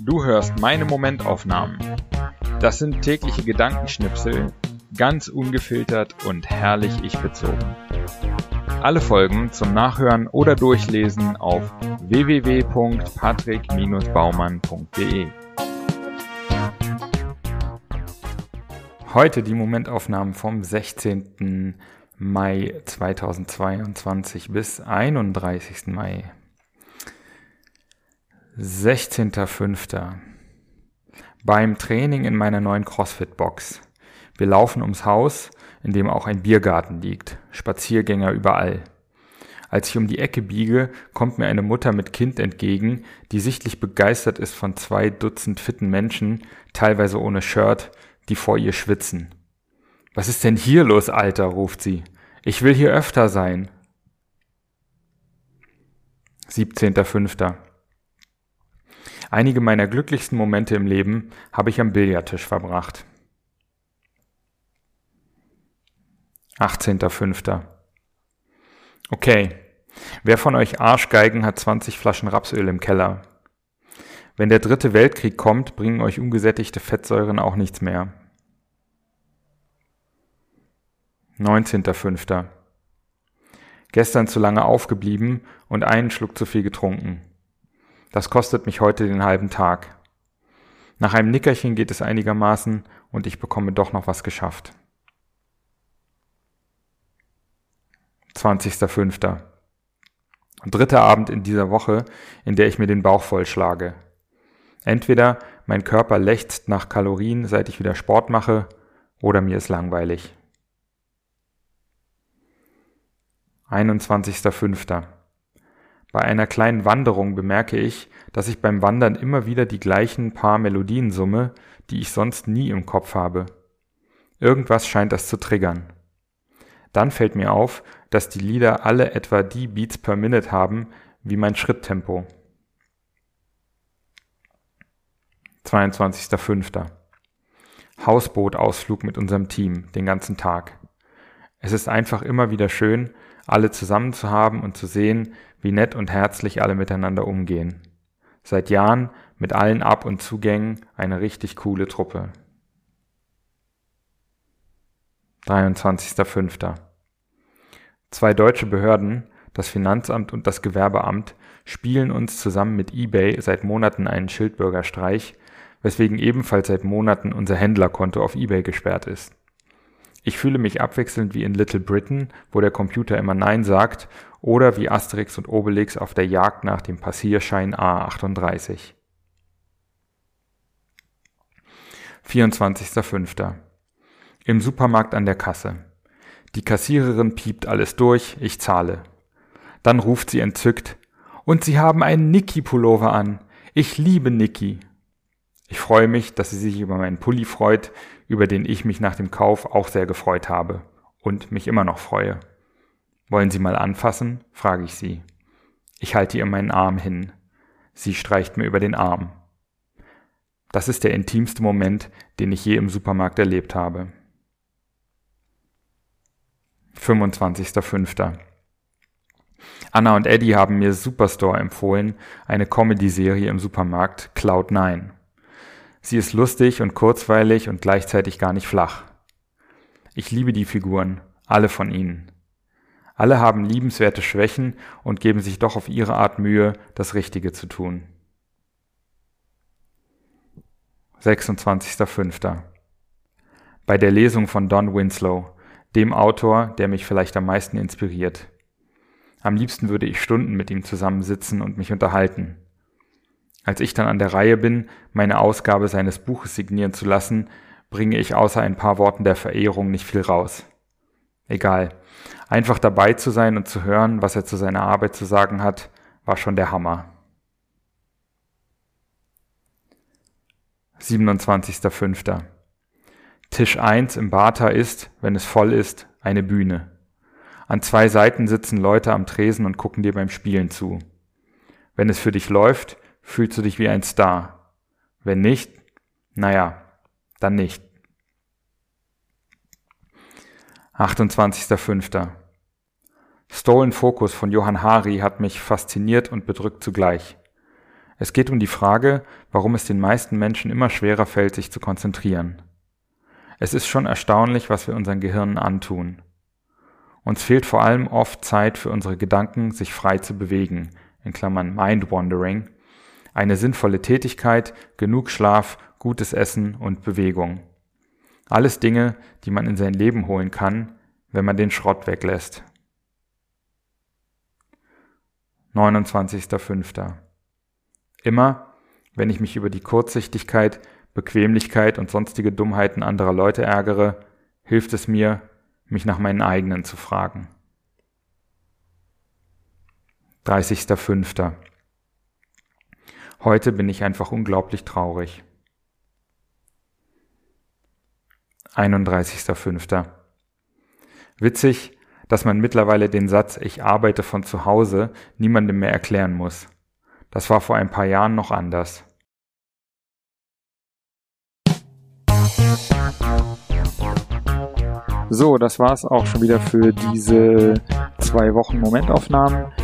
Du hörst meine Momentaufnahmen. Das sind tägliche Gedankenschnipsel, ganz ungefiltert und herrlich ich bezogen. Alle Folgen zum Nachhören oder Durchlesen auf www.patrick-baumann.de. Heute die Momentaufnahmen vom 16. Mai 2022 bis 31. Mai 16.05. Beim Training in meiner neuen CrossFit-Box. Wir laufen ums Haus, in dem auch ein Biergarten liegt. Spaziergänger überall. Als ich um die Ecke biege, kommt mir eine Mutter mit Kind entgegen, die sichtlich begeistert ist von zwei Dutzend fitten Menschen, teilweise ohne Shirt, die vor ihr schwitzen. Was ist denn hier los, Alter? ruft sie. Ich will hier öfter sein. 17.05. Einige meiner glücklichsten Momente im Leben habe ich am Billardtisch verbracht. 18.05. Okay, wer von euch Arschgeigen hat 20 Flaschen Rapsöl im Keller? Wenn der dritte Weltkrieg kommt, bringen euch ungesättigte Fettsäuren auch nichts mehr. 19.05. Gestern zu lange aufgeblieben und einen Schluck zu viel getrunken. Das kostet mich heute den halben Tag. Nach einem Nickerchen geht es einigermaßen und ich bekomme doch noch was geschafft. 20.05. Dritter Abend in dieser Woche, in der ich mir den Bauch vollschlage. Entweder mein Körper lechzt nach Kalorien, seit ich wieder Sport mache, oder mir ist langweilig. 21.05. Bei einer kleinen Wanderung bemerke ich, dass ich beim Wandern immer wieder die gleichen paar Melodien summe, die ich sonst nie im Kopf habe. Irgendwas scheint das zu triggern. Dann fällt mir auf, dass die Lieder alle etwa die Beats per Minute haben wie mein Schritttempo. 22.05. Hausbootausflug mit unserem Team den ganzen Tag. Es ist einfach immer wieder schön, alle zusammen zu haben und zu sehen, wie nett und herzlich alle miteinander umgehen. Seit Jahren mit allen Ab- und Zugängen eine richtig coole Truppe. 23.05. Zwei deutsche Behörden, das Finanzamt und das Gewerbeamt, spielen uns zusammen mit eBay seit Monaten einen Schildbürgerstreich, weswegen ebenfalls seit Monaten unser Händlerkonto auf eBay gesperrt ist. Ich fühle mich abwechselnd wie in Little Britain, wo der Computer immer Nein sagt, oder wie Asterix und Obelix auf der Jagd nach dem Passierschein A38. 24.05. Im Supermarkt an der Kasse. Die Kassiererin piept alles durch, ich zahle. Dann ruft sie entzückt, und Sie haben einen Niki-Pullover an. Ich liebe Niki. Ich freue mich, dass sie sich über meinen Pulli freut, über den ich mich nach dem Kauf auch sehr gefreut habe und mich immer noch freue. Wollen Sie mal anfassen? frage ich sie. Ich halte ihr meinen Arm hin. Sie streicht mir über den Arm. Das ist der intimste Moment, den ich je im Supermarkt erlebt habe. 25.05. Anna und Eddie haben mir Superstore empfohlen, eine Comedy-Serie im Supermarkt Cloud9. Sie ist lustig und kurzweilig und gleichzeitig gar nicht flach. Ich liebe die Figuren, alle von ihnen. Alle haben liebenswerte Schwächen und geben sich doch auf ihre Art Mühe, das Richtige zu tun. 26.05. Bei der Lesung von Don Winslow, dem Autor, der mich vielleicht am meisten inspiriert. Am liebsten würde ich Stunden mit ihm zusammensitzen und mich unterhalten. Als ich dann an der Reihe bin, meine Ausgabe seines Buches signieren zu lassen, bringe ich außer ein paar Worten der Verehrung nicht viel raus. Egal. Einfach dabei zu sein und zu hören, was er zu seiner Arbeit zu sagen hat, war schon der Hammer. 27.05. Tisch 1 im Bata ist, wenn es voll ist, eine Bühne. An zwei Seiten sitzen Leute am Tresen und gucken dir beim Spielen zu. Wenn es für dich läuft, fühlst du dich wie ein Star. Wenn nicht, naja, dann nicht. 28.05. Stolen Focus von Johann Hari hat mich fasziniert und bedrückt zugleich. Es geht um die Frage, warum es den meisten Menschen immer schwerer fällt, sich zu konzentrieren. Es ist schon erstaunlich, was wir unseren Gehirnen antun. Uns fehlt vor allem oft Zeit für unsere Gedanken, sich frei zu bewegen, in Klammern Mind Wandering, eine sinnvolle Tätigkeit, genug Schlaf, gutes Essen und Bewegung. Alles Dinge, die man in sein Leben holen kann, wenn man den Schrott weglässt. 29.05. Immer, wenn ich mich über die Kurzsichtigkeit, Bequemlichkeit und sonstige Dummheiten anderer Leute ärgere, hilft es mir, mich nach meinen eigenen zu fragen. 30.05. Heute bin ich einfach unglaublich traurig. 31.05. Witzig, dass man mittlerweile den Satz Ich arbeite von zu Hause niemandem mehr erklären muss. Das war vor ein paar Jahren noch anders. So, das war's auch schon wieder für diese zwei Wochen Momentaufnahmen.